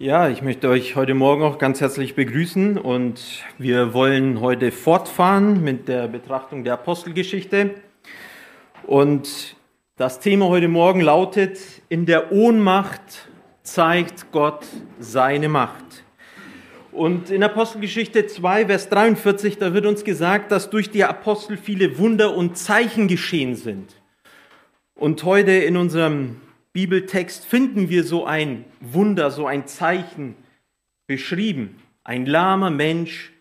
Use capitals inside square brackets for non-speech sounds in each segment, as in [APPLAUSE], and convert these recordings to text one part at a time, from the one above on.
Ja, ich möchte euch heute Morgen auch ganz herzlich begrüßen und wir wollen heute fortfahren mit der Betrachtung der Apostelgeschichte. Und das Thema heute Morgen lautet, in der Ohnmacht zeigt Gott seine Macht. Und in Apostelgeschichte 2, Vers 43, da wird uns gesagt, dass durch die Apostel viele Wunder und Zeichen geschehen sind. Und heute in unserem Bibeltext finden wir so ein Wunder, so ein Zeichen beschrieben. Ein lahmer Mensch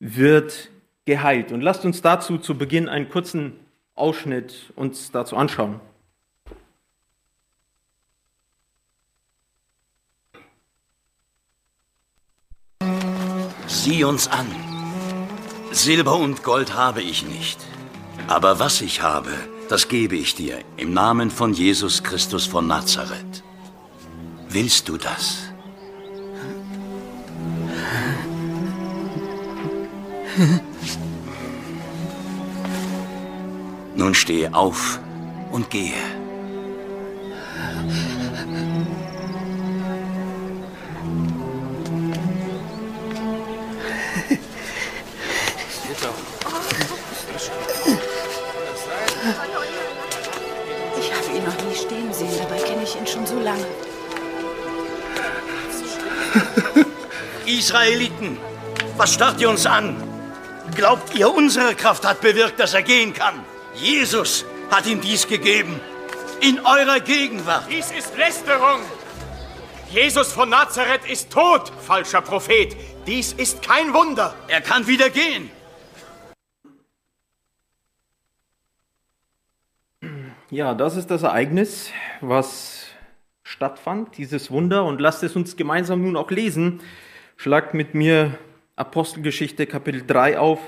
wird geheilt. Und lasst uns dazu zu Beginn einen kurzen Ausschnitt uns dazu anschauen. Sieh uns an. Silber und Gold habe ich nicht, aber was ich habe, das gebe ich dir im Namen von Jesus Christus von Nazareth. Willst du das? Nun stehe auf und gehe. Israeliten, was starrt ihr uns an? Glaubt ihr, unsere Kraft hat bewirkt, dass er gehen kann? Jesus hat ihm dies gegeben. In eurer Gegenwart. Dies ist Lästerung. Jesus von Nazareth ist tot, falscher Prophet. Dies ist kein Wunder. Er kann wieder gehen. Ja, das ist das Ereignis, was stattfand, dieses Wunder. Und lasst es uns gemeinsam nun auch lesen. Schlagt mit mir Apostelgeschichte Kapitel 3 auf,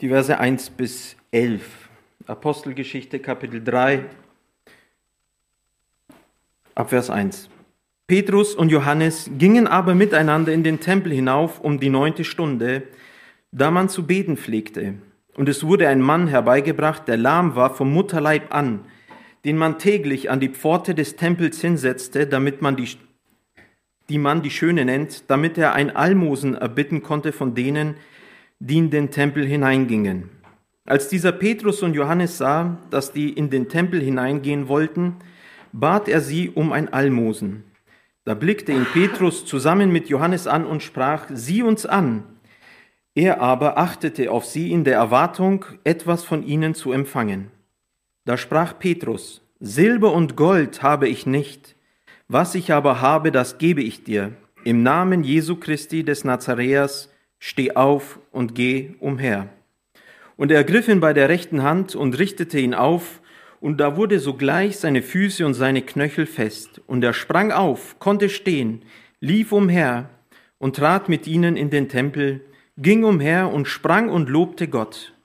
die Verse 1 bis 11. Apostelgeschichte Kapitel 3, Abvers 1. Petrus und Johannes gingen aber miteinander in den Tempel hinauf um die neunte Stunde, da man zu beten pflegte. Und es wurde ein Mann herbeigebracht, der lahm war vom Mutterleib an, den man täglich an die Pforte des Tempels hinsetzte, damit man die die man die Schöne nennt, damit er ein Almosen erbitten konnte von denen, die in den Tempel hineingingen. Als dieser Petrus und Johannes sah, dass die in den Tempel hineingehen wollten, bat er sie um ein Almosen. Da blickte ihn Petrus zusammen mit Johannes an und sprach, sieh uns an. Er aber achtete auf sie in der Erwartung, etwas von ihnen zu empfangen. Da sprach Petrus, Silber und Gold habe ich nicht, was ich aber habe, das gebe ich dir. Im Namen Jesu Christi des Nazareas steh auf und geh umher. Und er griff ihn bei der rechten Hand und richtete ihn auf, und da wurde sogleich seine Füße und seine Knöchel fest. Und er sprang auf, konnte stehen, lief umher und trat mit ihnen in den Tempel, ging umher und sprang und lobte Gott.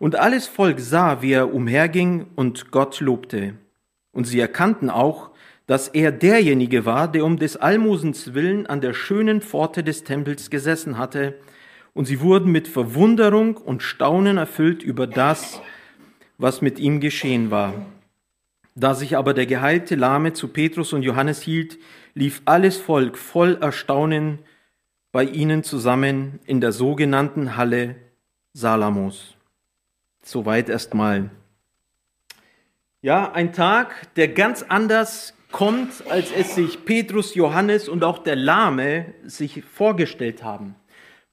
Und alles Volk sah, wie er umherging und Gott lobte. Und sie erkannten auch, dass er derjenige war, der um des Almosens willen an der schönen Pforte des Tempels gesessen hatte, und sie wurden mit Verwunderung und Staunen erfüllt über das, was mit ihm geschehen war. Da sich aber der geheilte Lahme zu Petrus und Johannes hielt, lief alles Volk voll Erstaunen bei ihnen zusammen in der sogenannten Halle Salamos. Soweit erstmal. Ja, ein Tag, der ganz anders kommt, als es sich Petrus, Johannes und auch der Lahme sich vorgestellt haben.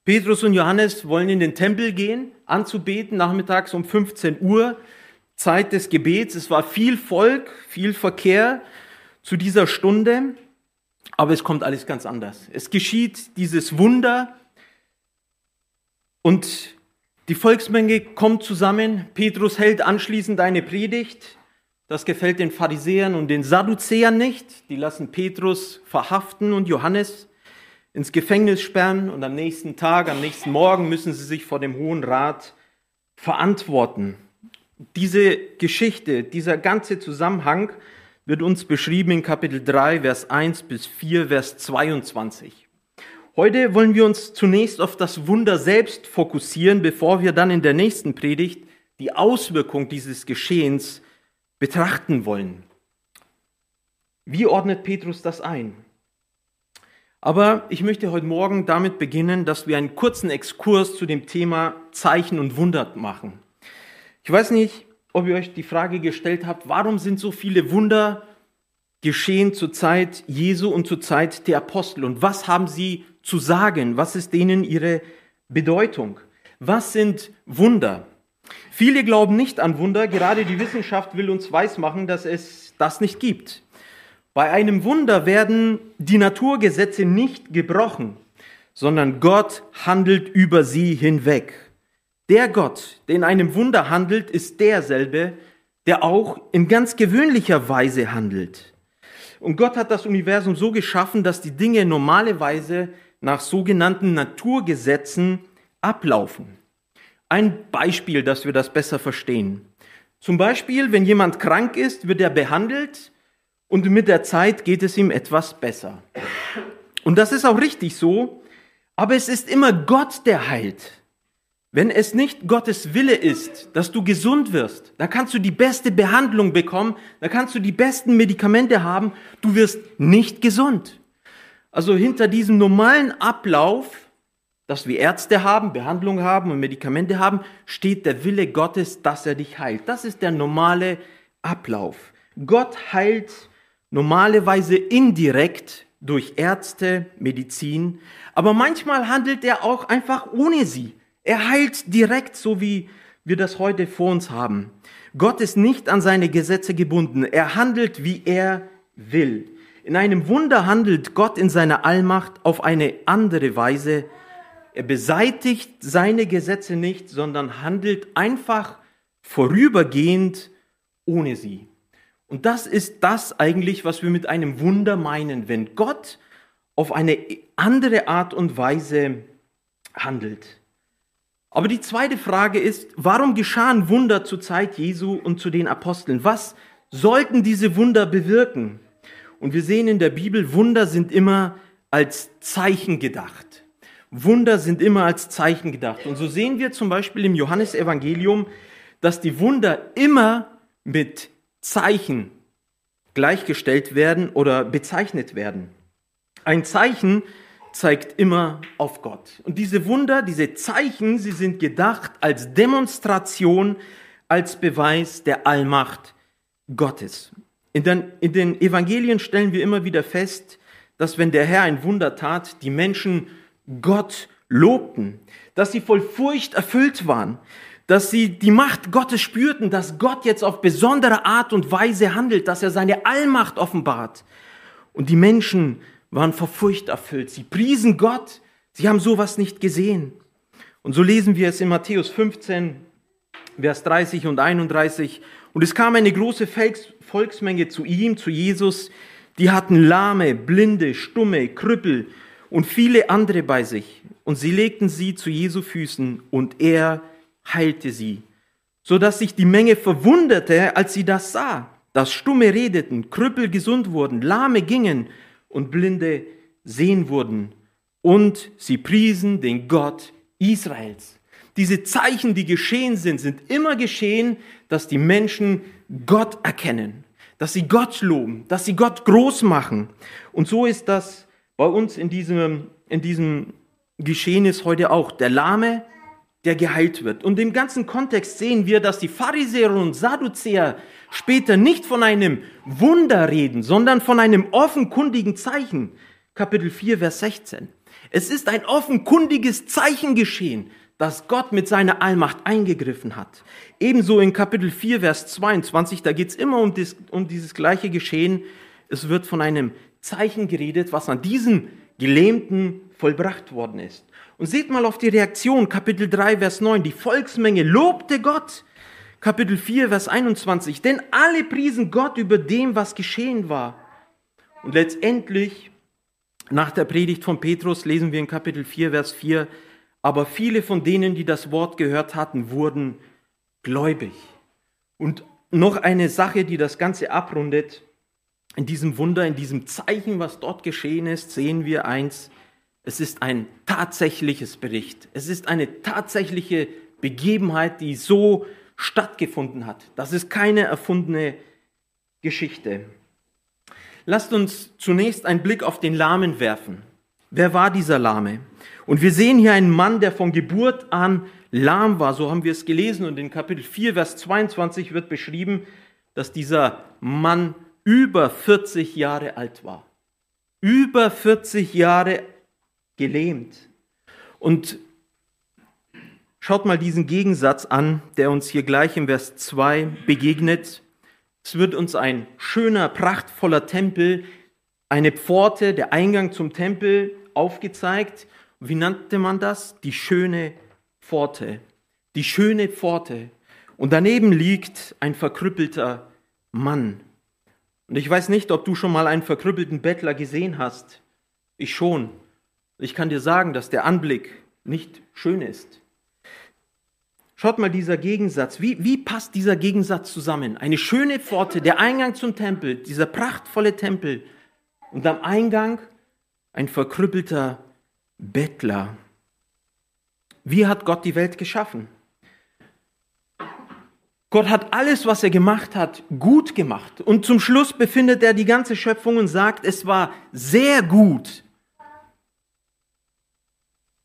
Petrus und Johannes wollen in den Tempel gehen, anzubeten, nachmittags um 15 Uhr, Zeit des Gebets. Es war viel Volk, viel Verkehr zu dieser Stunde, aber es kommt alles ganz anders. Es geschieht dieses Wunder und die Volksmenge kommt zusammen. Petrus hält anschließend eine Predigt. Das gefällt den Pharisäern und den Sadduzäern nicht. Die lassen Petrus verhaften und Johannes ins Gefängnis sperren und am nächsten Tag, am nächsten Morgen müssen sie sich vor dem Hohen Rat verantworten. Diese Geschichte, dieser ganze Zusammenhang wird uns beschrieben in Kapitel 3, Vers 1 bis 4, Vers 22. Heute wollen wir uns zunächst auf das Wunder selbst fokussieren, bevor wir dann in der nächsten Predigt die Auswirkung dieses Geschehens betrachten wollen. Wie ordnet Petrus das ein? Aber ich möchte heute Morgen damit beginnen, dass wir einen kurzen Exkurs zu dem Thema Zeichen und Wunder machen. Ich weiß nicht, ob ihr euch die Frage gestellt habt, warum sind so viele Wunder geschehen zur Zeit Jesu und zur Zeit der Apostel und was haben sie zu sagen? Was ist denen ihre Bedeutung? Was sind Wunder? Viele glauben nicht an Wunder, gerade die Wissenschaft will uns weismachen, dass es das nicht gibt. Bei einem Wunder werden die Naturgesetze nicht gebrochen, sondern Gott handelt über sie hinweg. Der Gott, der in einem Wunder handelt, ist derselbe, der auch in ganz gewöhnlicher Weise handelt. Und Gott hat das Universum so geschaffen, dass die Dinge normalerweise nach sogenannten Naturgesetzen ablaufen. Ein Beispiel, dass wir das besser verstehen. Zum Beispiel, wenn jemand krank ist, wird er behandelt und mit der Zeit geht es ihm etwas besser. Und das ist auch richtig so, aber es ist immer Gott, der heilt. Wenn es nicht Gottes Wille ist, dass du gesund wirst, dann kannst du die beste Behandlung bekommen, dann kannst du die besten Medikamente haben, du wirst nicht gesund. Also hinter diesem normalen Ablauf, dass wir Ärzte haben, Behandlung haben und Medikamente haben, steht der Wille Gottes, dass er dich heilt. Das ist der normale Ablauf. Gott heilt normalerweise indirekt durch Ärzte, Medizin, aber manchmal handelt er auch einfach ohne sie. Er heilt direkt, so wie wir das heute vor uns haben. Gott ist nicht an seine Gesetze gebunden. Er handelt, wie er will. In einem Wunder handelt Gott in seiner Allmacht auf eine andere Weise. Er beseitigt seine Gesetze nicht, sondern handelt einfach vorübergehend ohne sie. Und das ist das eigentlich, was wir mit einem Wunder meinen, wenn Gott auf eine andere Art und Weise handelt. Aber die zweite Frage ist, warum geschahen Wunder zur Zeit Jesu und zu den Aposteln? Was sollten diese Wunder bewirken? Und wir sehen in der Bibel, Wunder sind immer als Zeichen gedacht. Wunder sind immer als Zeichen gedacht. Und so sehen wir zum Beispiel im Johannesevangelium, dass die Wunder immer mit Zeichen gleichgestellt werden oder bezeichnet werden. Ein Zeichen zeigt immer auf Gott. Und diese Wunder, diese Zeichen, sie sind gedacht als Demonstration, als Beweis der Allmacht Gottes. In den, in den Evangelien stellen wir immer wieder fest, dass wenn der Herr ein Wunder tat, die Menschen Gott lobten, dass sie voll Furcht erfüllt waren, dass sie die Macht Gottes spürten, dass Gott jetzt auf besondere Art und Weise handelt, dass er seine Allmacht offenbart. Und die Menschen waren vor Furcht erfüllt. Sie priesen Gott. Sie haben sowas nicht gesehen. Und so lesen wir es in Matthäus 15, Vers 30 und 31. Und es kam eine große Volksmenge zu ihm, zu Jesus. Die hatten Lahme, Blinde, Stumme, Krüppel und viele andere bei sich. Und sie legten sie zu Jesu Füßen und er heilte sie, so dass sich die Menge verwunderte, als sie das sah, dass Stumme redeten, Krüppel gesund wurden, Lahme gingen und Blinde sehen wurden. Und sie priesen den Gott Israels. Diese Zeichen, die geschehen sind, sind immer geschehen, dass die Menschen Gott erkennen, dass sie Gott loben, dass sie Gott groß machen. Und so ist das bei uns in diesem, in diesem Geschehnis heute auch. Der Lahme der geheilt wird. Und im ganzen Kontext sehen wir, dass die Pharisäer und Sadduzäer später nicht von einem Wunder reden, sondern von einem offenkundigen Zeichen. Kapitel 4, Vers 16. Es ist ein offenkundiges Zeichen geschehen, dass Gott mit seiner Allmacht eingegriffen hat. Ebenso in Kapitel 4, Vers 22, da geht es immer um, dies, um dieses gleiche Geschehen. Es wird von einem Zeichen geredet, was an diesem Gelähmten vollbracht worden ist. Und seht mal auf die Reaktion, Kapitel 3, Vers 9. Die Volksmenge lobte Gott. Kapitel 4, Vers 21. Denn alle priesen Gott über dem, was geschehen war. Und letztendlich, nach der Predigt von Petrus, lesen wir in Kapitel 4, Vers 4. Aber viele von denen, die das Wort gehört hatten, wurden gläubig. Und noch eine Sache, die das Ganze abrundet. In diesem Wunder, in diesem Zeichen, was dort geschehen ist, sehen wir eins. Es ist ein tatsächliches Bericht. Es ist eine tatsächliche Begebenheit, die so stattgefunden hat. Das ist keine erfundene Geschichte. Lasst uns zunächst einen Blick auf den Lahmen werfen. Wer war dieser Lahme? Und wir sehen hier einen Mann, der von Geburt an lahm war. So haben wir es gelesen. Und in Kapitel 4, Vers 22 wird beschrieben, dass dieser Mann über 40 Jahre alt war. Über 40 Jahre gelähmt. Und schaut mal diesen Gegensatz an, der uns hier gleich im Vers 2 begegnet. Es wird uns ein schöner, prachtvoller Tempel, eine Pforte, der Eingang zum Tempel aufgezeigt. Wie nannte man das? Die schöne Pforte. Die schöne Pforte. Und daneben liegt ein verkrüppelter Mann. Und ich weiß nicht, ob du schon mal einen verkrüppelten Bettler gesehen hast. Ich schon. Ich kann dir sagen, dass der Anblick nicht schön ist. Schaut mal dieser Gegensatz. Wie, wie passt dieser Gegensatz zusammen? Eine schöne Pforte, der Eingang zum Tempel, dieser prachtvolle Tempel. Und am Eingang ein verkrüppelter Bettler. Wie hat Gott die Welt geschaffen? Gott hat alles, was er gemacht hat, gut gemacht. Und zum Schluss befindet er die ganze Schöpfung und sagt, es war sehr gut.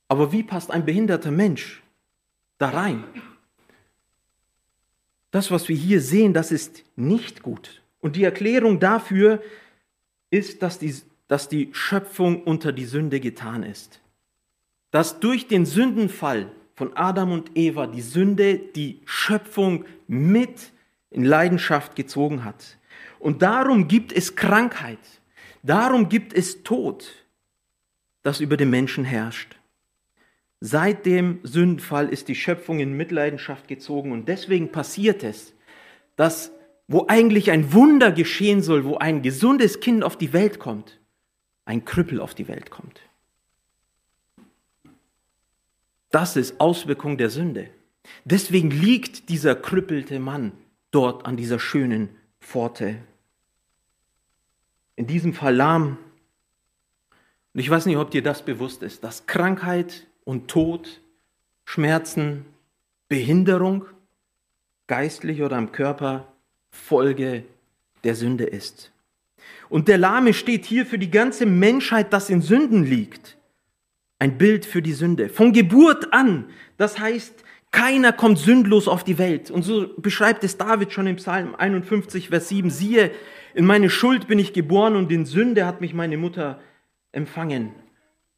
Aber wie passt ein behinderter Mensch da rein? Das, was wir hier sehen, das ist nicht gut. Und die Erklärung dafür ist, dass die, dass die Schöpfung unter die Sünde getan ist. Dass durch den Sündenfall von Adam und Eva die Sünde die Schöpfung mit in Leidenschaft gezogen hat. Und darum gibt es Krankheit. Darum gibt es Tod, das über den Menschen herrscht. Seit dem Sündenfall ist die Schöpfung in Mitleidenschaft gezogen und deswegen passiert es, dass wo eigentlich ein Wunder geschehen soll, wo ein gesundes Kind auf die Welt kommt, ein Krüppel auf die Welt kommt. Das ist Auswirkung der Sünde. Deswegen liegt dieser krüppelte Mann dort an dieser schönen Pforte. In diesem Fall lahm. Und ich weiß nicht, ob dir das bewusst ist, dass Krankheit und Tod, Schmerzen, Behinderung, geistlich oder am Körper, Folge der Sünde ist. Und der Lahme steht hier für die ganze Menschheit, das in Sünden liegt. Ein Bild für die Sünde. Von Geburt an. Das heißt, keiner kommt sündlos auf die Welt. Und so beschreibt es David schon im Psalm 51, Vers 7. Siehe, in meine Schuld bin ich geboren und in Sünde hat mich meine Mutter empfangen.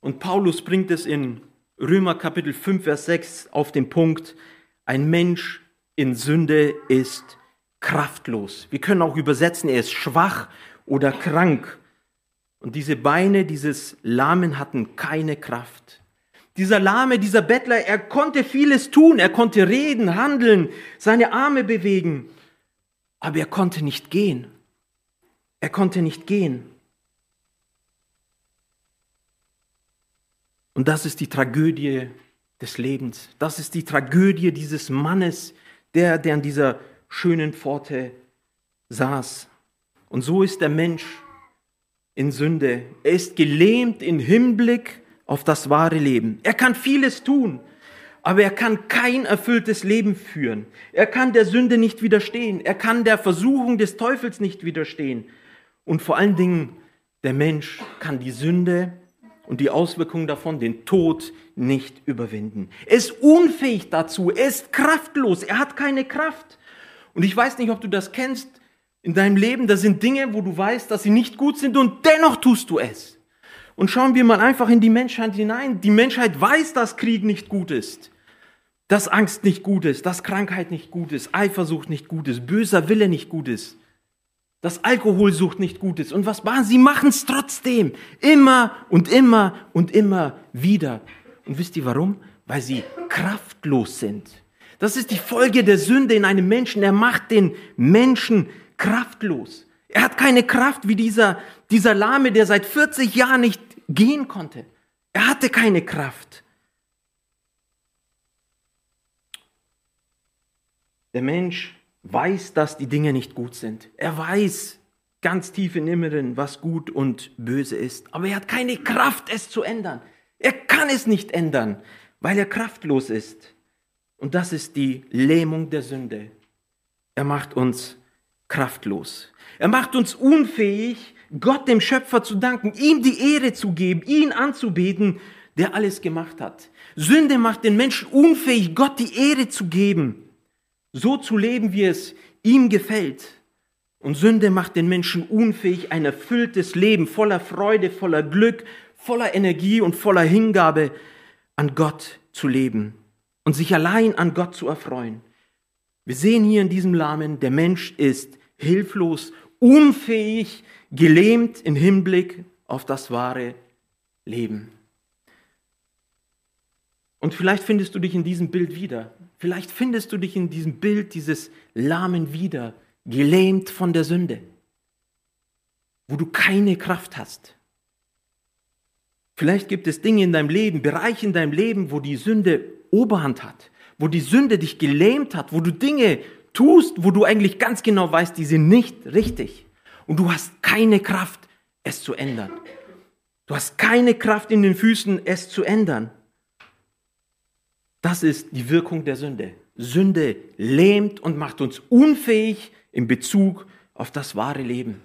Und Paulus bringt es in Römer Kapitel 5, Vers 6 auf den Punkt, ein Mensch in Sünde ist kraftlos. Wir können auch übersetzen, er ist schwach oder krank. Und diese Beine dieses Lahmen hatten keine Kraft. Dieser Lahme, dieser Bettler, er konnte vieles tun. Er konnte reden, handeln, seine Arme bewegen. Aber er konnte nicht gehen. Er konnte nicht gehen. Und das ist die Tragödie des Lebens. Das ist die Tragödie dieses Mannes, der, der an dieser schönen Pforte saß. Und so ist der Mensch in Sünde. Er ist gelähmt im Hinblick auf das wahre Leben. Er kann vieles tun, aber er kann kein erfülltes Leben führen. Er kann der Sünde nicht widerstehen. Er kann der Versuchung des Teufels nicht widerstehen. Und vor allen Dingen, der Mensch kann die Sünde und die Auswirkungen davon, den Tod, nicht überwinden. Er ist unfähig dazu, er ist kraftlos, er hat keine Kraft. Und ich weiß nicht, ob du das kennst in deinem Leben, da sind Dinge, wo du weißt, dass sie nicht gut sind und dennoch tust du es. Und schauen wir mal einfach in die Menschheit hinein. Die Menschheit weiß, dass Krieg nicht gut ist, dass Angst nicht gut ist, dass Krankheit nicht gut ist, Eifersucht nicht gut ist, böser Wille nicht gut ist dass Alkoholsucht nicht gut ist. Und was machen sie? machen es trotzdem. Immer und immer und immer wieder. Und wisst ihr warum? Weil sie kraftlos sind. Das ist die Folge der Sünde in einem Menschen. Er macht den Menschen kraftlos. Er hat keine Kraft wie dieser, dieser Lahme, der seit 40 Jahren nicht gehen konnte. Er hatte keine Kraft. Der Mensch weiß, dass die Dinge nicht gut sind. Er weiß ganz tief im Inneren, was gut und böse ist. Aber er hat keine Kraft, es zu ändern. Er kann es nicht ändern, weil er kraftlos ist. Und das ist die Lähmung der Sünde. Er macht uns kraftlos. Er macht uns unfähig, Gott dem Schöpfer zu danken, ihm die Ehre zu geben, ihn anzubeten, der alles gemacht hat. Sünde macht den Menschen unfähig, Gott die Ehre zu geben, so zu leben, wie es ihm gefällt. Und Sünde macht den Menschen unfähig, ein erfülltes Leben voller Freude, voller Glück, voller Energie und voller Hingabe an Gott zu leben und sich allein an Gott zu erfreuen. Wir sehen hier in diesem Lahmen, der Mensch ist hilflos, unfähig, gelähmt im Hinblick auf das wahre Leben. Und vielleicht findest du dich in diesem Bild wieder. Vielleicht findest du dich in diesem Bild dieses Lahmen wieder, gelähmt von der Sünde, wo du keine Kraft hast. Vielleicht gibt es Dinge in deinem Leben, Bereiche in deinem Leben, wo die Sünde Oberhand hat, wo die Sünde dich gelähmt hat, wo du Dinge tust, wo du eigentlich ganz genau weißt, die sind nicht richtig. Und du hast keine Kraft, es zu ändern. Du hast keine Kraft in den Füßen, es zu ändern. Das ist die Wirkung der Sünde. Sünde lähmt und macht uns unfähig in Bezug auf das wahre Leben.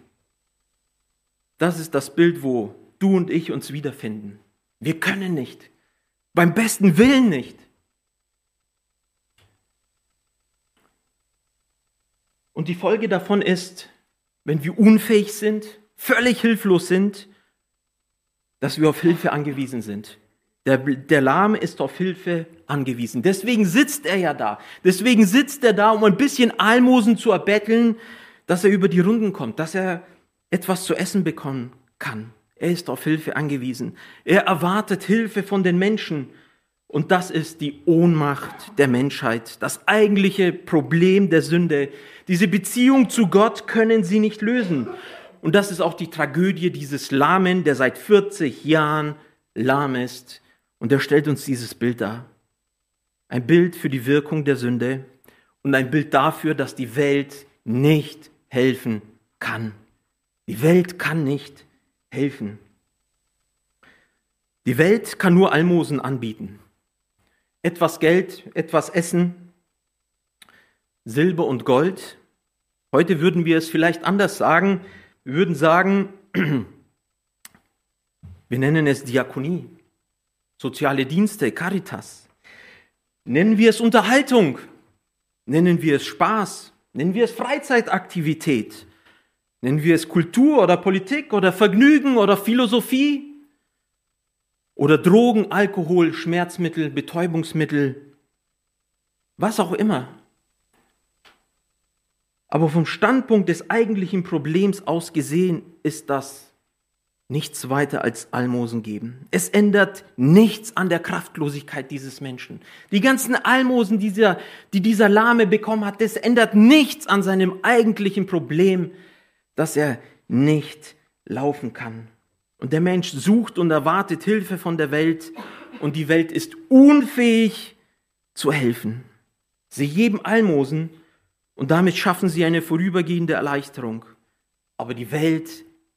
Das ist das Bild, wo du und ich uns wiederfinden. Wir können nicht. Beim besten Willen nicht. Und die Folge davon ist, wenn wir unfähig sind, völlig hilflos sind, dass wir auf Hilfe angewiesen sind. Der, der Lahme ist auf Hilfe angewiesen. Deswegen sitzt er ja da. Deswegen sitzt er da, um ein bisschen Almosen zu erbetteln, dass er über die Runden kommt, dass er etwas zu essen bekommen kann. Er ist auf Hilfe angewiesen. Er erwartet Hilfe von den Menschen. Und das ist die Ohnmacht der Menschheit, das eigentliche Problem der Sünde. Diese Beziehung zu Gott können sie nicht lösen. Und das ist auch die Tragödie dieses Lahmen, der seit 40 Jahren lahm ist. Und er stellt uns dieses Bild dar. Ein Bild für die Wirkung der Sünde und ein Bild dafür, dass die Welt nicht helfen kann. Die Welt kann nicht helfen. Die Welt kann nur Almosen anbieten etwas Geld, etwas Essen, Silber und Gold. Heute würden wir es vielleicht anders sagen. Wir würden sagen, [CLEARS THROAT] wir nennen es Diakonie, soziale Dienste, Caritas. Nennen wir es Unterhaltung, nennen wir es Spaß, nennen wir es Freizeitaktivität, nennen wir es Kultur oder Politik oder Vergnügen oder Philosophie oder Drogen, Alkohol, Schmerzmittel, Betäubungsmittel, was auch immer. Aber vom Standpunkt des eigentlichen Problems aus gesehen ist das nichts weiter als Almosen geben. Es ändert nichts an der Kraftlosigkeit dieses Menschen. Die ganzen Almosen, die dieser, die dieser Lahme bekommen hat, das ändert nichts an seinem eigentlichen Problem, dass er nicht laufen kann. Und der Mensch sucht und erwartet Hilfe von der Welt und die Welt ist unfähig zu helfen. Sie geben Almosen und damit schaffen sie eine vorübergehende Erleichterung. Aber die Welt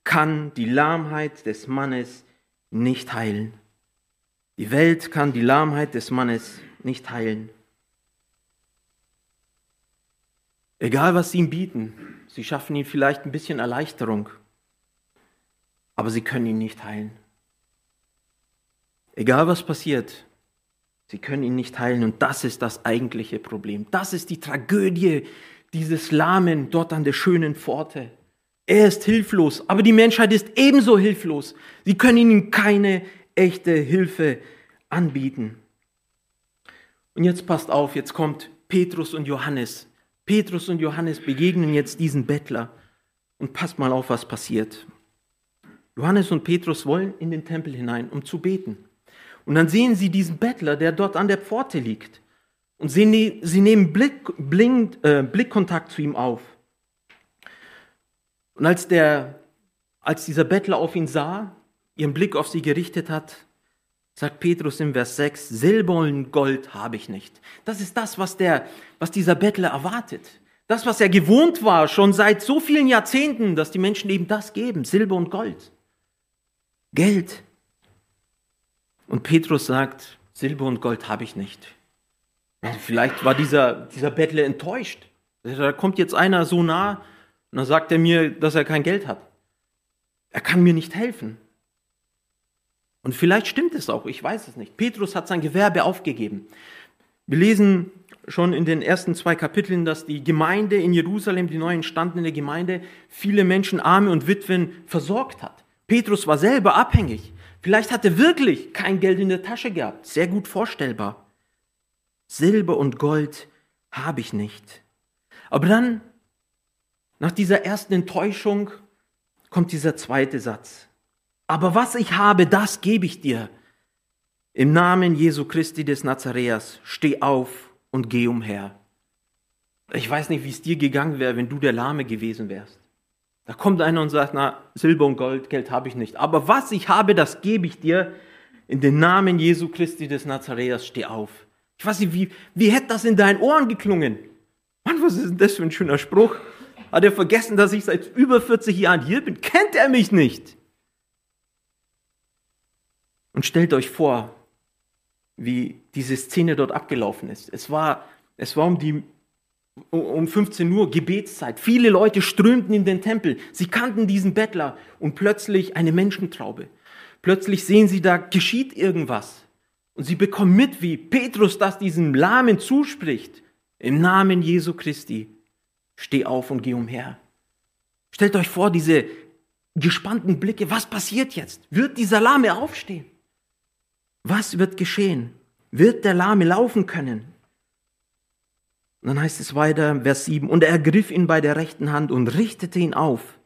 kann die Lahmheit des Mannes nicht heilen. Die Welt kann die Lahmheit des Mannes nicht heilen. Egal was sie ihm bieten, sie schaffen ihm vielleicht ein bisschen Erleichterung aber sie können ihn nicht heilen. Egal was passiert, sie können ihn nicht heilen und das ist das eigentliche Problem. Das ist die Tragödie dieses Lahmen dort an der schönen Pforte. Er ist hilflos, aber die Menschheit ist ebenso hilflos. Sie können ihnen keine echte Hilfe anbieten. Und jetzt passt auf, jetzt kommt Petrus und Johannes. Petrus und Johannes begegnen jetzt diesen Bettler. Und passt mal auf, was passiert. Johannes und Petrus wollen in den Tempel hinein, um zu beten. Und dann sehen sie diesen Bettler, der dort an der Pforte liegt. Und sie, ne sie nehmen Blick, blink, äh, Blickkontakt zu ihm auf. Und als, der, als dieser Bettler auf ihn sah, ihren Blick auf sie gerichtet hat, sagt Petrus im Vers 6, Silber und Gold habe ich nicht. Das ist das, was, der, was dieser Bettler erwartet. Das, was er gewohnt war, schon seit so vielen Jahrzehnten, dass die Menschen eben das geben, Silber und Gold. Geld. Und Petrus sagt, Silber und Gold habe ich nicht. Also vielleicht war dieser, dieser Bettler enttäuscht. Da kommt jetzt einer so nah und dann sagt er mir, dass er kein Geld hat. Er kann mir nicht helfen. Und vielleicht stimmt es auch, ich weiß es nicht. Petrus hat sein Gewerbe aufgegeben. Wir lesen schon in den ersten zwei Kapiteln, dass die Gemeinde in Jerusalem, die neu entstandene Gemeinde, viele Menschen, Arme und Witwen versorgt hat. Petrus war selber abhängig. Vielleicht hat er wirklich kein Geld in der Tasche gehabt. Sehr gut vorstellbar. Silber und Gold habe ich nicht. Aber dann, nach dieser ersten Enttäuschung, kommt dieser zweite Satz. Aber was ich habe, das gebe ich dir. Im Namen Jesu Christi des Nazareas, steh auf und geh umher. Ich weiß nicht, wie es dir gegangen wäre, wenn du der Lahme gewesen wärst. Da kommt einer und sagt, na, Silber und Gold, Geld habe ich nicht. Aber was ich habe, das gebe ich dir. In den Namen Jesu Christi des Nazareas, steh auf. Ich weiß nicht, wie, wie hätte das in deinen Ohren geklungen? Mann, was ist denn das für ein schöner Spruch? Hat er vergessen, dass ich seit über 40 Jahren hier bin? Kennt er mich nicht? Und stellt euch vor, wie diese Szene dort abgelaufen ist. Es war, es war um die um 15 Uhr Gebetszeit. Viele Leute strömten in den Tempel. Sie kannten diesen Bettler und plötzlich eine Menschentraube. Plötzlich sehen sie, da geschieht irgendwas. Und sie bekommen mit, wie Petrus das diesem Lahmen zuspricht. Im Namen Jesu Christi. Steh auf und geh umher. Stellt euch vor, diese gespannten Blicke. Was passiert jetzt? Wird dieser Lahme aufstehen? Was wird geschehen? Wird der Lahme laufen können? Und dann heißt es weiter, Vers 7, und er ergriff ihn bei der rechten Hand und richtete ihn auf.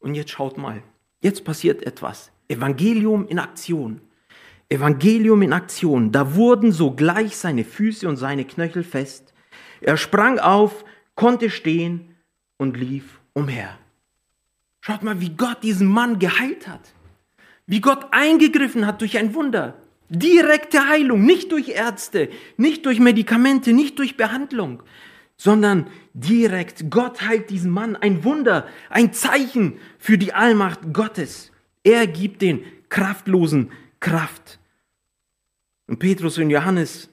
Und jetzt schaut mal, jetzt passiert etwas. Evangelium in Aktion. Evangelium in Aktion. Da wurden sogleich seine Füße und seine Knöchel fest. Er sprang auf, konnte stehen und lief umher. Schaut mal, wie Gott diesen Mann geheilt hat. Wie Gott eingegriffen hat durch ein Wunder. Direkte Heilung, nicht durch Ärzte, nicht durch Medikamente, nicht durch Behandlung, sondern direkt. Gott heilt diesen Mann. Ein Wunder, ein Zeichen für die Allmacht Gottes. Er gibt den Kraftlosen Kraft. Und Petrus und Johannes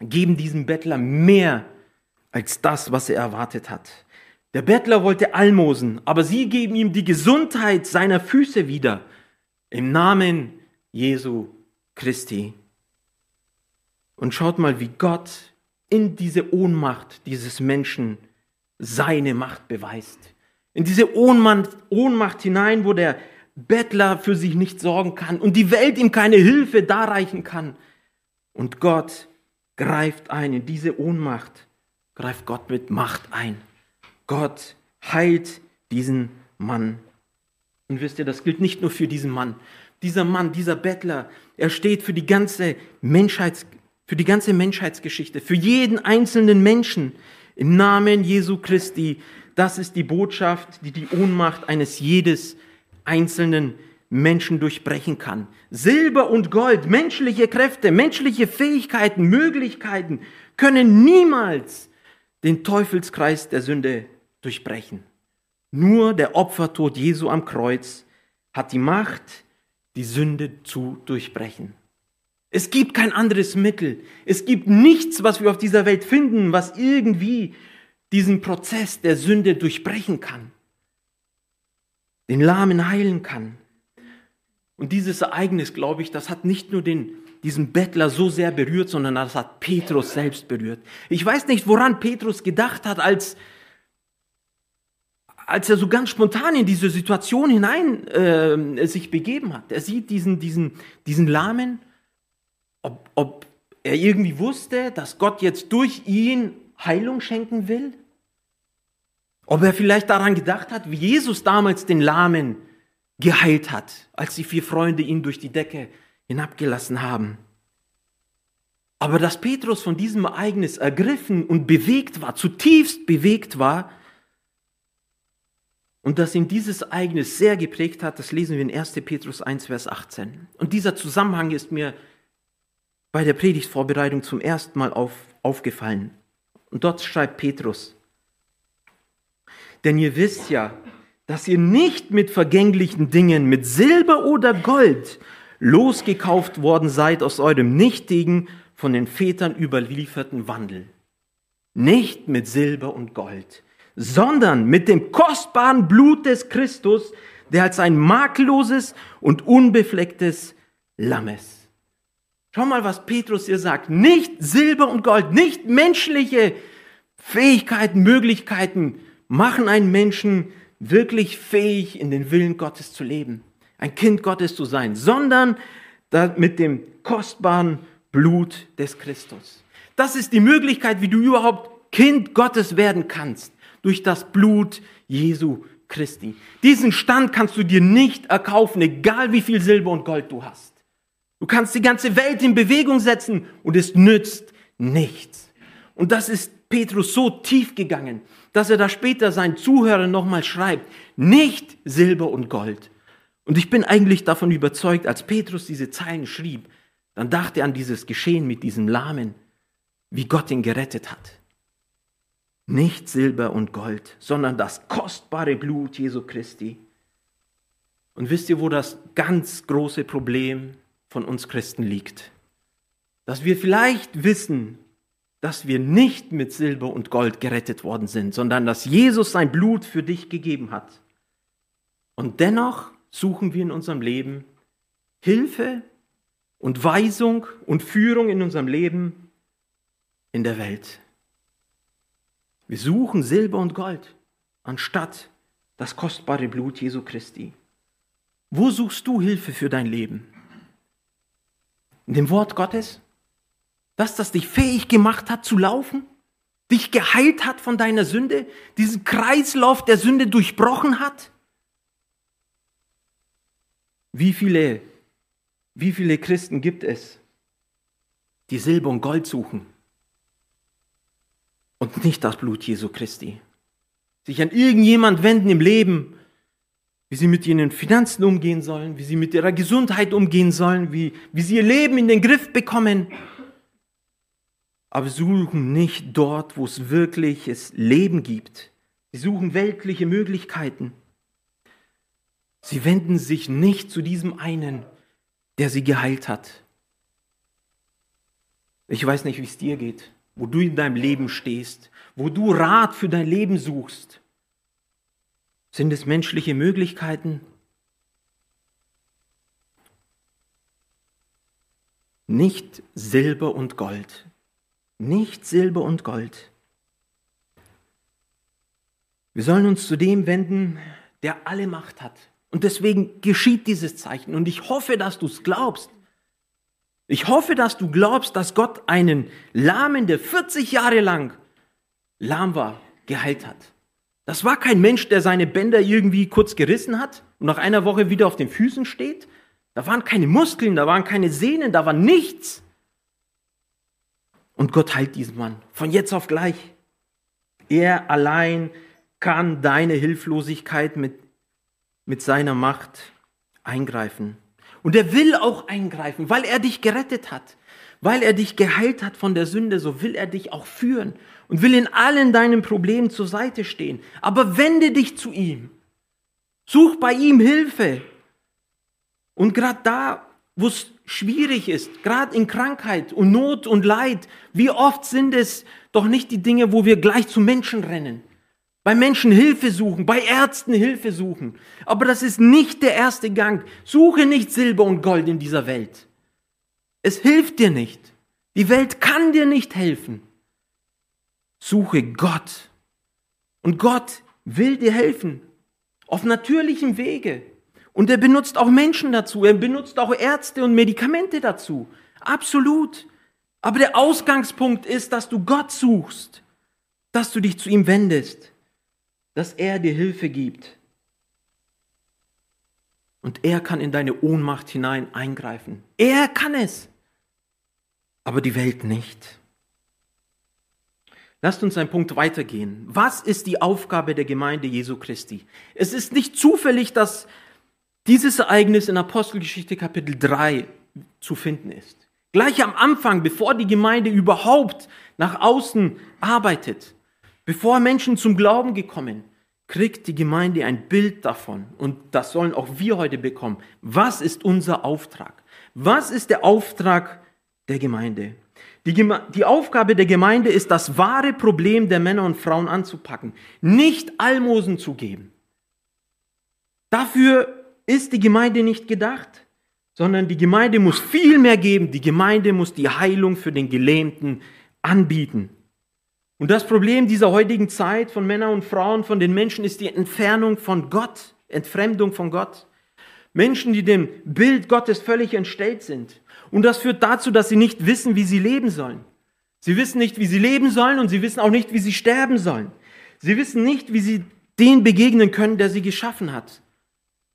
geben diesem Bettler mehr als das, was er erwartet hat. Der Bettler wollte Almosen, aber sie geben ihm die Gesundheit seiner Füße wieder. Im Namen Jesu Christi. Und schaut mal, wie Gott in diese Ohnmacht dieses Menschen seine Macht beweist. In diese Ohnmacht, hinein, wo der Bettler für sich nicht sorgen kann und die Welt ihm keine Hilfe darreichen kann. Und Gott greift ein. In diese Ohnmacht greift Gott mit Macht ein. Gott heilt diesen Mann. Und wisst ihr, das gilt nicht nur für diesen Mann. Dieser Mann, dieser Bettler, er steht für die ganze Menschheits, für die ganze Menschheitsgeschichte, für jeden einzelnen Menschen im Namen Jesu Christi. Das ist die Botschaft, die die Ohnmacht eines jedes einzelnen Menschen durchbrechen kann. Silber und Gold, menschliche Kräfte, menschliche Fähigkeiten, Möglichkeiten können niemals den Teufelskreis der Sünde durchbrechen. Nur der Opfertod Jesu am Kreuz hat die Macht, die Sünde zu durchbrechen. Es gibt kein anderes Mittel. Es gibt nichts, was wir auf dieser Welt finden, was irgendwie diesen Prozess der Sünde durchbrechen kann, den Lahmen heilen kann. Und dieses Ereignis, glaube ich, das hat nicht nur den, diesen Bettler so sehr berührt, sondern das hat Petrus selbst berührt. Ich weiß nicht, woran Petrus gedacht hat, als als er so ganz spontan in diese Situation hinein äh, sich begeben hat. Er sieht diesen, diesen, diesen Lahmen, ob, ob er irgendwie wusste, dass Gott jetzt durch ihn Heilung schenken will. Ob er vielleicht daran gedacht hat, wie Jesus damals den Lahmen geheilt hat, als die vier Freunde ihn durch die Decke hinabgelassen haben. Aber dass Petrus von diesem Ereignis ergriffen und bewegt war, zutiefst bewegt war, und dass ihn dieses Ereignis sehr geprägt hat, das lesen wir in 1. Petrus 1, Vers 18. Und dieser Zusammenhang ist mir bei der Predigtvorbereitung zum ersten Mal auf, aufgefallen. Und dort schreibt Petrus, denn ihr wisst ja, dass ihr nicht mit vergänglichen Dingen, mit Silber oder Gold losgekauft worden seid aus eurem nichtigen, von den Vätern überlieferten Wandel. Nicht mit Silber und Gold, sondern mit dem kostbaren Blut des Christus, der als ein makelloses und unbeflecktes Lamm ist. Schau mal, was Petrus hier sagt. Nicht Silber und Gold, nicht menschliche Fähigkeiten, Möglichkeiten machen einen Menschen wirklich fähig, in den Willen Gottes zu leben, ein Kind Gottes zu sein, sondern mit dem kostbaren Blut des Christus. Das ist die Möglichkeit, wie du überhaupt Kind Gottes werden kannst, durch das Blut Jesu Christi. Diesen Stand kannst du dir nicht erkaufen, egal wie viel Silber und Gold du hast. Du kannst die ganze Welt in Bewegung setzen und es nützt nichts. Und das ist Petrus so tief gegangen, dass er da später seinen Zuhörern nochmal schreibt, nicht Silber und Gold. Und ich bin eigentlich davon überzeugt, als Petrus diese Zeilen schrieb, dann dachte er an dieses Geschehen mit diesem Lahmen, wie Gott ihn gerettet hat. Nicht Silber und Gold, sondern das kostbare Blut Jesu Christi. Und wisst ihr, wo das ganz große Problem von uns Christen liegt? Dass wir vielleicht wissen, dass wir nicht mit Silber und Gold gerettet worden sind, sondern dass Jesus sein Blut für dich gegeben hat. Und dennoch suchen wir in unserem Leben Hilfe und Weisung und Führung in unserem Leben in der Welt. Wir suchen Silber und Gold anstatt das kostbare Blut Jesu Christi. Wo suchst du Hilfe für dein Leben? In dem Wort Gottes? Dass das dich fähig gemacht hat zu laufen? Dich geheilt hat von deiner Sünde? Diesen Kreislauf der Sünde durchbrochen hat? Wie viele, wie viele Christen gibt es, die Silber und Gold suchen? Und nicht das Blut Jesu Christi. Sich an irgendjemand wenden im Leben, wie sie mit ihren Finanzen umgehen sollen, wie sie mit ihrer Gesundheit umgehen sollen, wie, wie sie ihr Leben in den Griff bekommen. Aber suchen nicht dort, wo es wirkliches Leben gibt. Sie suchen weltliche Möglichkeiten. Sie wenden sich nicht zu diesem einen, der sie geheilt hat. Ich weiß nicht, wie es dir geht wo du in deinem Leben stehst, wo du Rat für dein Leben suchst. Sind es menschliche Möglichkeiten? Nicht Silber und Gold. Nicht Silber und Gold. Wir sollen uns zu dem wenden, der alle Macht hat. Und deswegen geschieht dieses Zeichen. Und ich hoffe, dass du es glaubst. Ich hoffe, dass du glaubst, dass Gott einen Lahmen, der 40 Jahre lang lahm war, geheilt hat. Das war kein Mensch, der seine Bänder irgendwie kurz gerissen hat und nach einer Woche wieder auf den Füßen steht. Da waren keine Muskeln, da waren keine Sehnen, da war nichts. Und Gott heilt diesen Mann von jetzt auf gleich. Er allein kann deine Hilflosigkeit mit, mit seiner Macht eingreifen. Und er will auch eingreifen, weil er dich gerettet hat, weil er dich geheilt hat von der Sünde, so will er dich auch führen und will in allen deinen Problemen zur Seite stehen. Aber wende dich zu ihm. Such bei ihm Hilfe. Und gerade da, wo es schwierig ist, gerade in Krankheit und Not und Leid, wie oft sind es doch nicht die Dinge, wo wir gleich zu Menschen rennen, bei Menschen Hilfe suchen, bei Ärzten Hilfe suchen. Aber das ist nicht der erste Gang. Suche nicht Silber und Gold in dieser Welt. Es hilft dir nicht. Die Welt kann dir nicht helfen. Suche Gott. Und Gott will dir helfen. Auf natürlichem Wege. Und er benutzt auch Menschen dazu. Er benutzt auch Ärzte und Medikamente dazu. Absolut. Aber der Ausgangspunkt ist, dass du Gott suchst. Dass du dich zu ihm wendest dass er dir Hilfe gibt. Und er kann in deine Ohnmacht hinein eingreifen. Er kann es, aber die Welt nicht. Lasst uns einen Punkt weitergehen. Was ist die Aufgabe der Gemeinde Jesu Christi? Es ist nicht zufällig, dass dieses Ereignis in Apostelgeschichte Kapitel 3 zu finden ist. Gleich am Anfang, bevor die Gemeinde überhaupt nach außen arbeitet, Bevor Menschen zum Glauben gekommen, kriegt die Gemeinde ein Bild davon, und das sollen auch wir heute bekommen. Was ist unser Auftrag? Was ist der Auftrag der Gemeinde? Die, Geme die Aufgabe der Gemeinde ist, das wahre Problem der Männer und Frauen anzupacken, nicht Almosen zu geben. Dafür ist die Gemeinde nicht gedacht, sondern die Gemeinde muss viel mehr geben. Die Gemeinde muss die Heilung für den Gelähmten anbieten. Und das Problem dieser heutigen Zeit von Männern und Frauen, von den Menschen, ist die Entfernung von Gott, Entfremdung von Gott. Menschen, die dem Bild Gottes völlig entstellt sind. Und das führt dazu, dass sie nicht wissen, wie sie leben sollen. Sie wissen nicht, wie sie leben sollen und sie wissen auch nicht, wie sie sterben sollen. Sie wissen nicht, wie sie den begegnen können, der sie geschaffen hat.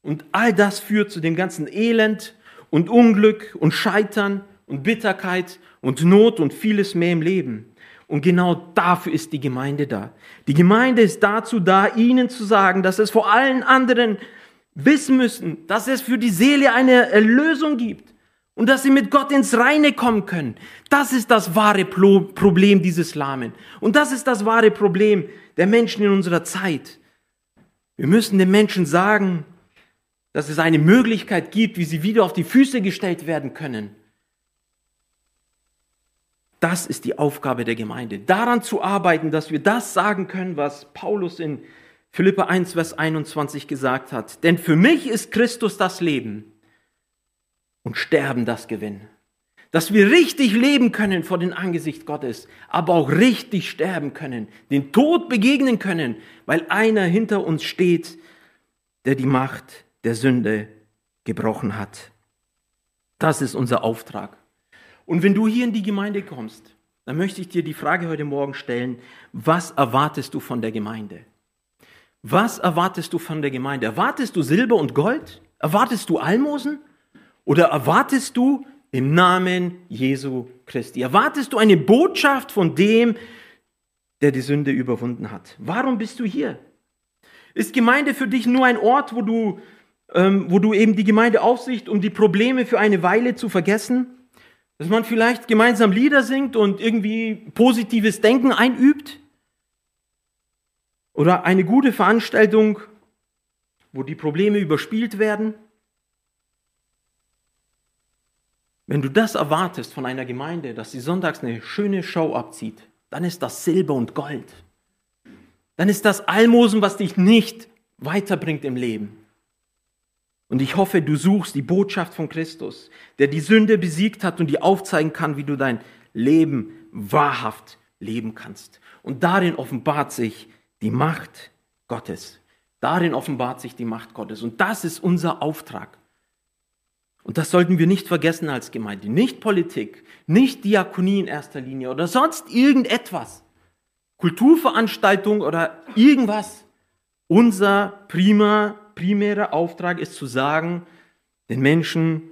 Und all das führt zu dem ganzen Elend und Unglück und Scheitern und Bitterkeit und Not und vieles mehr im Leben. Und genau dafür ist die Gemeinde da. Die Gemeinde ist dazu da, ihnen zu sagen, dass es vor allen anderen wissen müssen, dass es für die Seele eine Erlösung gibt und dass sie mit Gott ins Reine kommen können. Das ist das wahre Problem dieses Lahmen. Und das ist das wahre Problem der Menschen in unserer Zeit. Wir müssen den Menschen sagen, dass es eine Möglichkeit gibt, wie sie wieder auf die Füße gestellt werden können. Das ist die Aufgabe der Gemeinde, daran zu arbeiten, dass wir das sagen können, was Paulus in Philippa 1, Vers 21 gesagt hat. Denn für mich ist Christus das Leben und Sterben das Gewinn. Dass wir richtig leben können vor dem Angesicht Gottes, aber auch richtig sterben können, den Tod begegnen können, weil einer hinter uns steht, der die Macht der Sünde gebrochen hat. Das ist unser Auftrag. Und wenn du hier in die Gemeinde kommst, dann möchte ich dir die Frage heute Morgen stellen, was erwartest du von der Gemeinde? Was erwartest du von der Gemeinde? Erwartest du Silber und Gold? Erwartest du Almosen? Oder erwartest du im Namen Jesu Christi? Erwartest du eine Botschaft von dem, der die Sünde überwunden hat? Warum bist du hier? Ist Gemeinde für dich nur ein Ort, wo du ähm, wo du eben die Gemeinde aufsicht, um die Probleme für eine Weile zu vergessen. Dass man vielleicht gemeinsam Lieder singt und irgendwie positives Denken einübt. Oder eine gute Veranstaltung, wo die Probleme überspielt werden. Wenn du das erwartest von einer Gemeinde, dass sie sonntags eine schöne Show abzieht, dann ist das Silber und Gold. Dann ist das Almosen, was dich nicht weiterbringt im Leben. Und ich hoffe, du suchst die Botschaft von Christus, der die Sünde besiegt hat und die aufzeigen kann, wie du dein Leben wahrhaft leben kannst. Und darin offenbart sich die Macht Gottes. Darin offenbart sich die Macht Gottes. Und das ist unser Auftrag. Und das sollten wir nicht vergessen als Gemeinde. Nicht Politik, nicht Diakonie in erster Linie oder sonst irgendetwas. Kulturveranstaltung oder irgendwas. Unser prima primäre Auftrag ist zu sagen, den Menschen,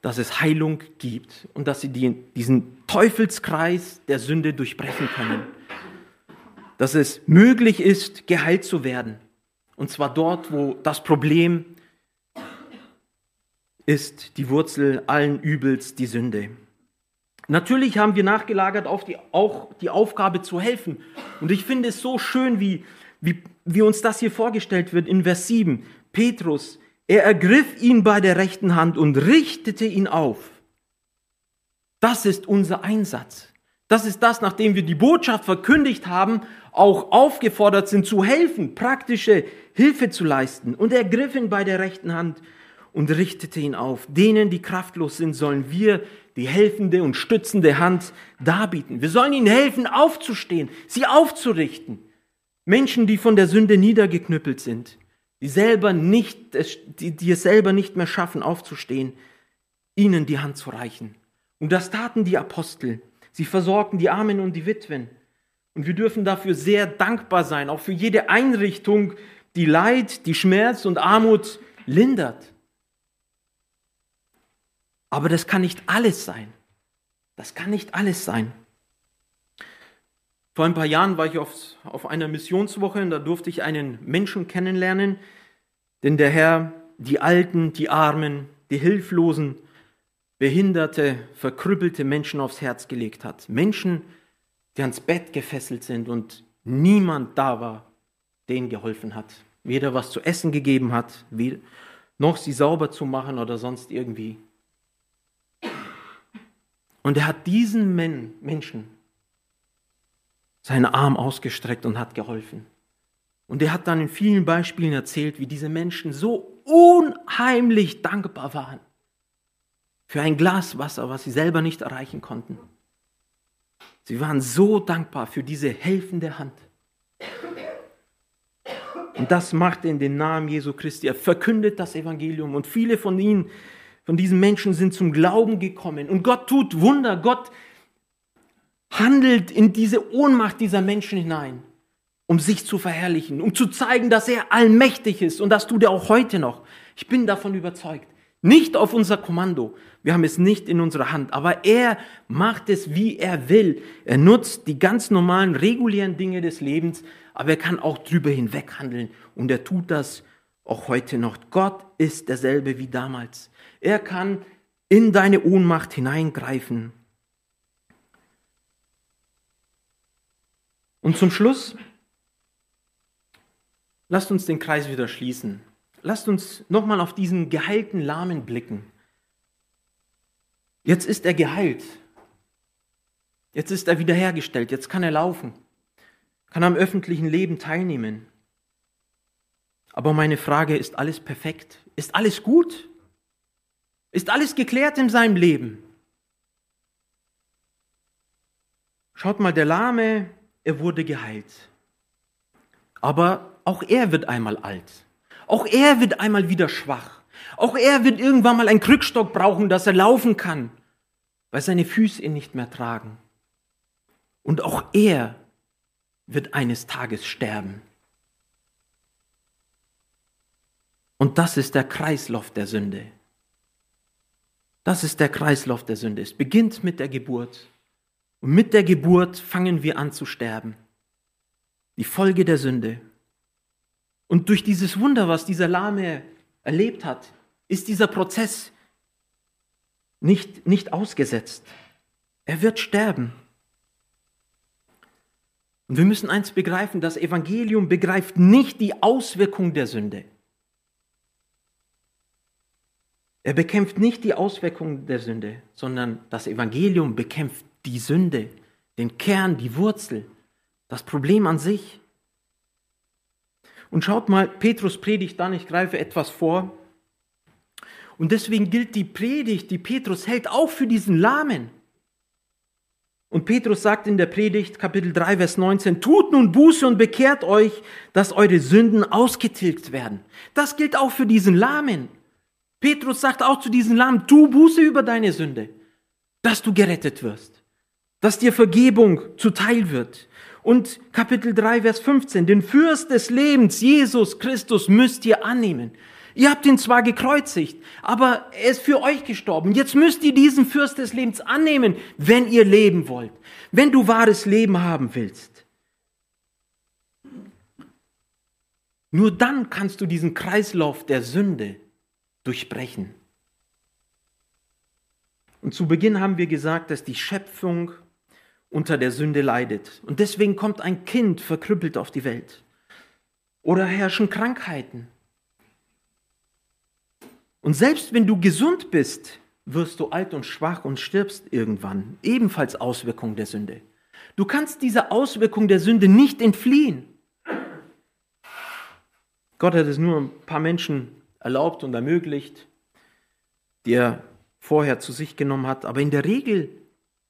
dass es Heilung gibt und dass sie die, diesen Teufelskreis der Sünde durchbrechen können. Dass es möglich ist, geheilt zu werden. Und zwar dort, wo das Problem ist, die Wurzel allen Übels, die Sünde. Natürlich haben wir nachgelagert auf die, auch die Aufgabe zu helfen. Und ich finde es so schön, wie, wie, wie uns das hier vorgestellt wird in Vers 7. Petrus, er ergriff ihn bei der rechten Hand und richtete ihn auf. Das ist unser Einsatz. Das ist das, nachdem wir die Botschaft verkündigt haben, auch aufgefordert sind zu helfen, praktische Hilfe zu leisten. Und er griff ihn bei der rechten Hand und richtete ihn auf. Denen, die kraftlos sind, sollen wir die helfende und stützende Hand darbieten. Wir sollen ihnen helfen, aufzustehen, sie aufzurichten. Menschen, die von der Sünde niedergeknüppelt sind die, selber nicht, die, die es selber nicht mehr schaffen, aufzustehen, ihnen die Hand zu reichen. Und das taten die Apostel. Sie versorgten die Armen und die Witwen. Und wir dürfen dafür sehr dankbar sein, auch für jede Einrichtung, die Leid, die Schmerz und Armut lindert. Aber das kann nicht alles sein. Das kann nicht alles sein. Vor ein paar Jahren war ich auf, auf einer Missionswoche und da durfte ich einen Menschen kennenlernen, den der Herr die Alten, die Armen, die Hilflosen, behinderte, verkrüppelte Menschen aufs Herz gelegt hat. Menschen, die ans Bett gefesselt sind und niemand da war, denen geholfen hat. Weder was zu essen gegeben hat, noch sie sauber zu machen oder sonst irgendwie. Und er hat diesen Menschen seinen Arm ausgestreckt und hat geholfen. Und er hat dann in vielen Beispielen erzählt, wie diese Menschen so unheimlich dankbar waren für ein Glas Wasser, was sie selber nicht erreichen konnten. Sie waren so dankbar für diese helfende Hand. Und das macht er in den Namen Jesu Christi. Er verkündet das Evangelium und viele von ihnen, von diesen Menschen sind zum Glauben gekommen. Und Gott tut Wunder. Gott handelt in diese Ohnmacht dieser Menschen hinein, um sich zu verherrlichen, um zu zeigen, dass er allmächtig ist. Und das tut er auch heute noch. Ich bin davon überzeugt. Nicht auf unser Kommando. Wir haben es nicht in unserer Hand. Aber er macht es, wie er will. Er nutzt die ganz normalen, regulären Dinge des Lebens, aber er kann auch drüber hinweg handeln. Und er tut das auch heute noch. Gott ist derselbe wie damals. Er kann in deine Ohnmacht hineingreifen. Und zum Schluss, lasst uns den Kreis wieder schließen. Lasst uns nochmal auf diesen geheilten Lahmen blicken. Jetzt ist er geheilt. Jetzt ist er wiederhergestellt. Jetzt kann er laufen. Kann am öffentlichen Leben teilnehmen. Aber meine Frage, ist alles perfekt? Ist alles gut? Ist alles geklärt in seinem Leben? Schaut mal, der Lahme, er wurde geheilt. Aber auch er wird einmal alt. Auch er wird einmal wieder schwach. Auch er wird irgendwann mal einen Krückstock brauchen, dass er laufen kann, weil seine Füße ihn nicht mehr tragen. Und auch er wird eines Tages sterben. Und das ist der Kreislauf der Sünde. Das ist der Kreislauf der Sünde. Es beginnt mit der Geburt. Und mit der Geburt fangen wir an zu sterben. Die Folge der Sünde. Und durch dieses Wunder, was dieser Lahme erlebt hat, ist dieser Prozess nicht, nicht ausgesetzt. Er wird sterben. Und wir müssen eins begreifen, das Evangelium begreift nicht die Auswirkung der Sünde. Er bekämpft nicht die Auswirkung der Sünde, sondern das Evangelium bekämpft die Sünde, den Kern, die Wurzel, das Problem an sich. Und schaut mal, Petrus predigt dann, ich greife etwas vor. Und deswegen gilt die Predigt, die Petrus hält, auch für diesen Lahmen. Und Petrus sagt in der Predigt, Kapitel 3, Vers 19, tut nun Buße und bekehrt euch, dass eure Sünden ausgetilgt werden. Das gilt auch für diesen Lahmen. Petrus sagt auch zu diesem Lahmen, tu Buße über deine Sünde, dass du gerettet wirst, dass dir Vergebung zuteil wird. Und Kapitel 3, Vers 15, den Fürst des Lebens, Jesus Christus, müsst ihr annehmen. Ihr habt ihn zwar gekreuzigt, aber er ist für euch gestorben. Jetzt müsst ihr diesen Fürst des Lebens annehmen, wenn ihr leben wollt, wenn du wahres Leben haben willst. Nur dann kannst du diesen Kreislauf der Sünde durchbrechen. Und zu Beginn haben wir gesagt, dass die Schöpfung unter der Sünde leidet. Und deswegen kommt ein Kind verkrüppelt auf die Welt. Oder herrschen Krankheiten. Und selbst wenn du gesund bist, wirst du alt und schwach und stirbst irgendwann. Ebenfalls Auswirkung der Sünde. Du kannst dieser Auswirkung der Sünde nicht entfliehen. Gott hat es nur ein paar Menschen erlaubt und ermöglicht, die er vorher zu sich genommen hat. Aber in der Regel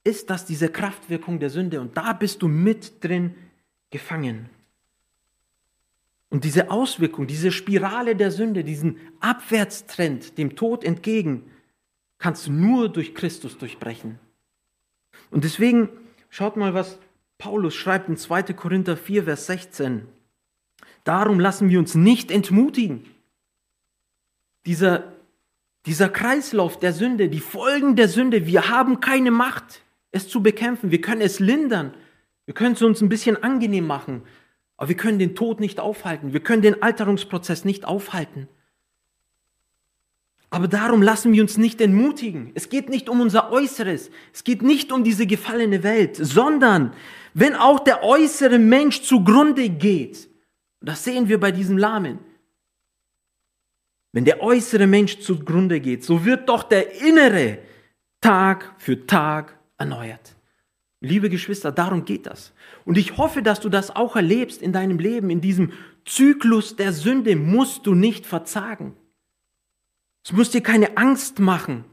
ist das diese Kraftwirkung der Sünde und da bist du mit drin gefangen. Und diese Auswirkung, diese Spirale der Sünde, diesen Abwärtstrend dem Tod entgegen, kannst du nur durch Christus durchbrechen. Und deswegen schaut mal, was Paulus schreibt in 2. Korinther 4, Vers 16. Darum lassen wir uns nicht entmutigen. Dieser, dieser Kreislauf der Sünde, die Folgen der Sünde, wir haben keine Macht, es zu bekämpfen. Wir können es lindern. Wir können es uns ein bisschen angenehm machen. Aber wir können den Tod nicht aufhalten. Wir können den Alterungsprozess nicht aufhalten. Aber darum lassen wir uns nicht entmutigen. Es geht nicht um unser Äußeres. Es geht nicht um diese gefallene Welt, sondern wenn auch der äußere Mensch zugrunde geht, das sehen wir bei diesem Lahmen, wenn der äußere Mensch zugrunde geht, so wird doch der innere Tag für Tag erneuert. Liebe Geschwister, darum geht das. Und ich hoffe, dass du das auch erlebst in deinem Leben. In diesem Zyklus der Sünde musst du nicht verzagen. Es muss dir keine Angst machen,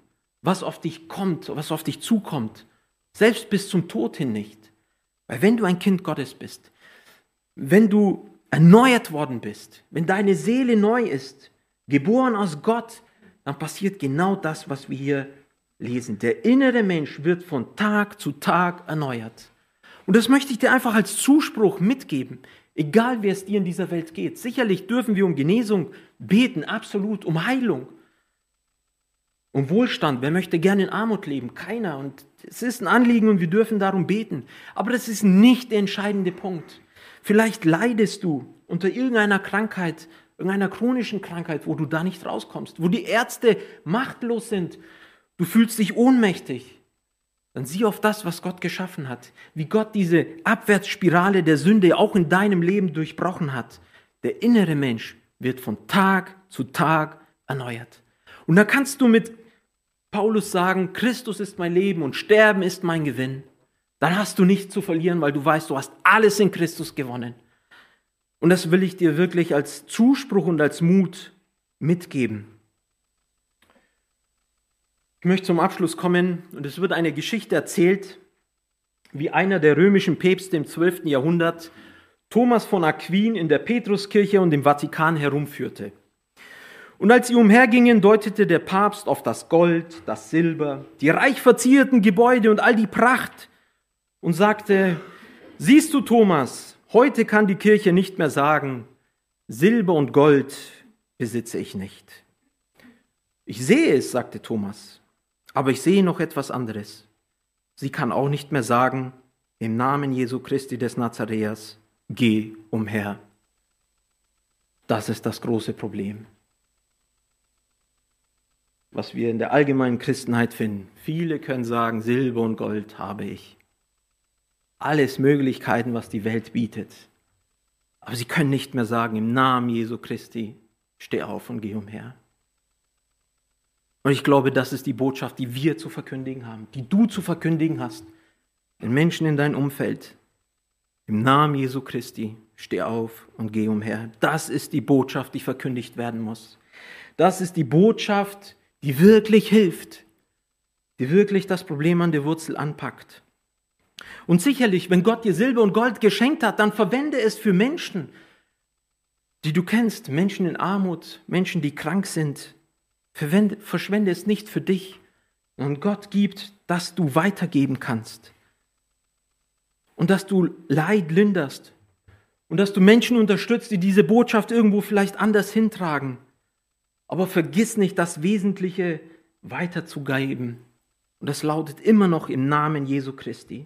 was auf dich kommt, was auf dich zukommt. Selbst bis zum Tod hin nicht. Weil wenn du ein Kind Gottes bist, wenn du erneuert worden bist, wenn deine Seele neu ist, geboren aus Gott, dann passiert genau das, was wir hier lesen. Der innere Mensch wird von Tag zu Tag erneuert. Und das möchte ich dir einfach als Zuspruch mitgeben, egal wie es dir in dieser Welt geht. Sicherlich dürfen wir um Genesung beten, absolut, um Heilung, um Wohlstand. Wer möchte gerne in Armut leben? Keiner. Und es ist ein Anliegen und wir dürfen darum beten. Aber das ist nicht der entscheidende Punkt. Vielleicht leidest du unter irgendeiner Krankheit, irgendeiner chronischen Krankheit, wo du da nicht rauskommst, wo die Ärzte machtlos sind. Du fühlst dich ohnmächtig. Dann sieh auf das, was Gott geschaffen hat, wie Gott diese Abwärtsspirale der Sünde auch in deinem Leben durchbrochen hat. Der innere Mensch wird von Tag zu Tag erneuert. Und da kannst du mit Paulus sagen, Christus ist mein Leben und Sterben ist mein Gewinn dann hast du nichts zu verlieren, weil du weißt, du hast alles in Christus gewonnen. Und das will ich dir wirklich als Zuspruch und als Mut mitgeben. Ich möchte zum Abschluss kommen und es wird eine Geschichte erzählt, wie einer der römischen Päpste im 12. Jahrhundert Thomas von Aquin in der Petruskirche und im Vatikan herumführte. Und als sie umhergingen, deutete der Papst auf das Gold, das Silber, die reich verzierten Gebäude und all die Pracht, und sagte, siehst du Thomas, heute kann die Kirche nicht mehr sagen, Silber und Gold besitze ich nicht. Ich sehe es, sagte Thomas, aber ich sehe noch etwas anderes. Sie kann auch nicht mehr sagen, im Namen Jesu Christi des Nazareas, geh umher. Das ist das große Problem. Was wir in der allgemeinen Christenheit finden. Viele können sagen, Silber und Gold habe ich alles Möglichkeiten, was die Welt bietet. Aber sie können nicht mehr sagen, im Namen Jesu Christi, steh auf und geh umher. Und ich glaube, das ist die Botschaft, die wir zu verkündigen haben, die du zu verkündigen hast, den Menschen in deinem Umfeld. Im Namen Jesu Christi, steh auf und geh umher. Das ist die Botschaft, die verkündigt werden muss. Das ist die Botschaft, die wirklich hilft, die wirklich das Problem an der Wurzel anpackt. Und sicherlich, wenn Gott dir Silber und Gold geschenkt hat, dann verwende es für Menschen, die du kennst, Menschen in Armut, Menschen, die krank sind. Verwende, verschwende es nicht für dich. Und Gott gibt, dass du weitergeben kannst. Und dass du Leid linderst. Und dass du Menschen unterstützt, die diese Botschaft irgendwo vielleicht anders hintragen. Aber vergiss nicht, das Wesentliche weiterzugeben. Und das lautet immer noch im Namen Jesu Christi.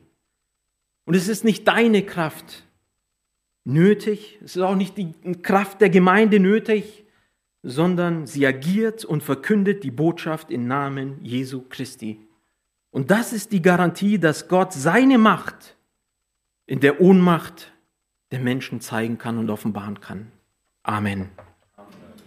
Und es ist nicht deine Kraft nötig, es ist auch nicht die Kraft der Gemeinde nötig, sondern sie agiert und verkündet die Botschaft im Namen Jesu Christi. Und das ist die Garantie, dass Gott seine Macht in der Ohnmacht der Menschen zeigen kann und offenbaren kann. Amen.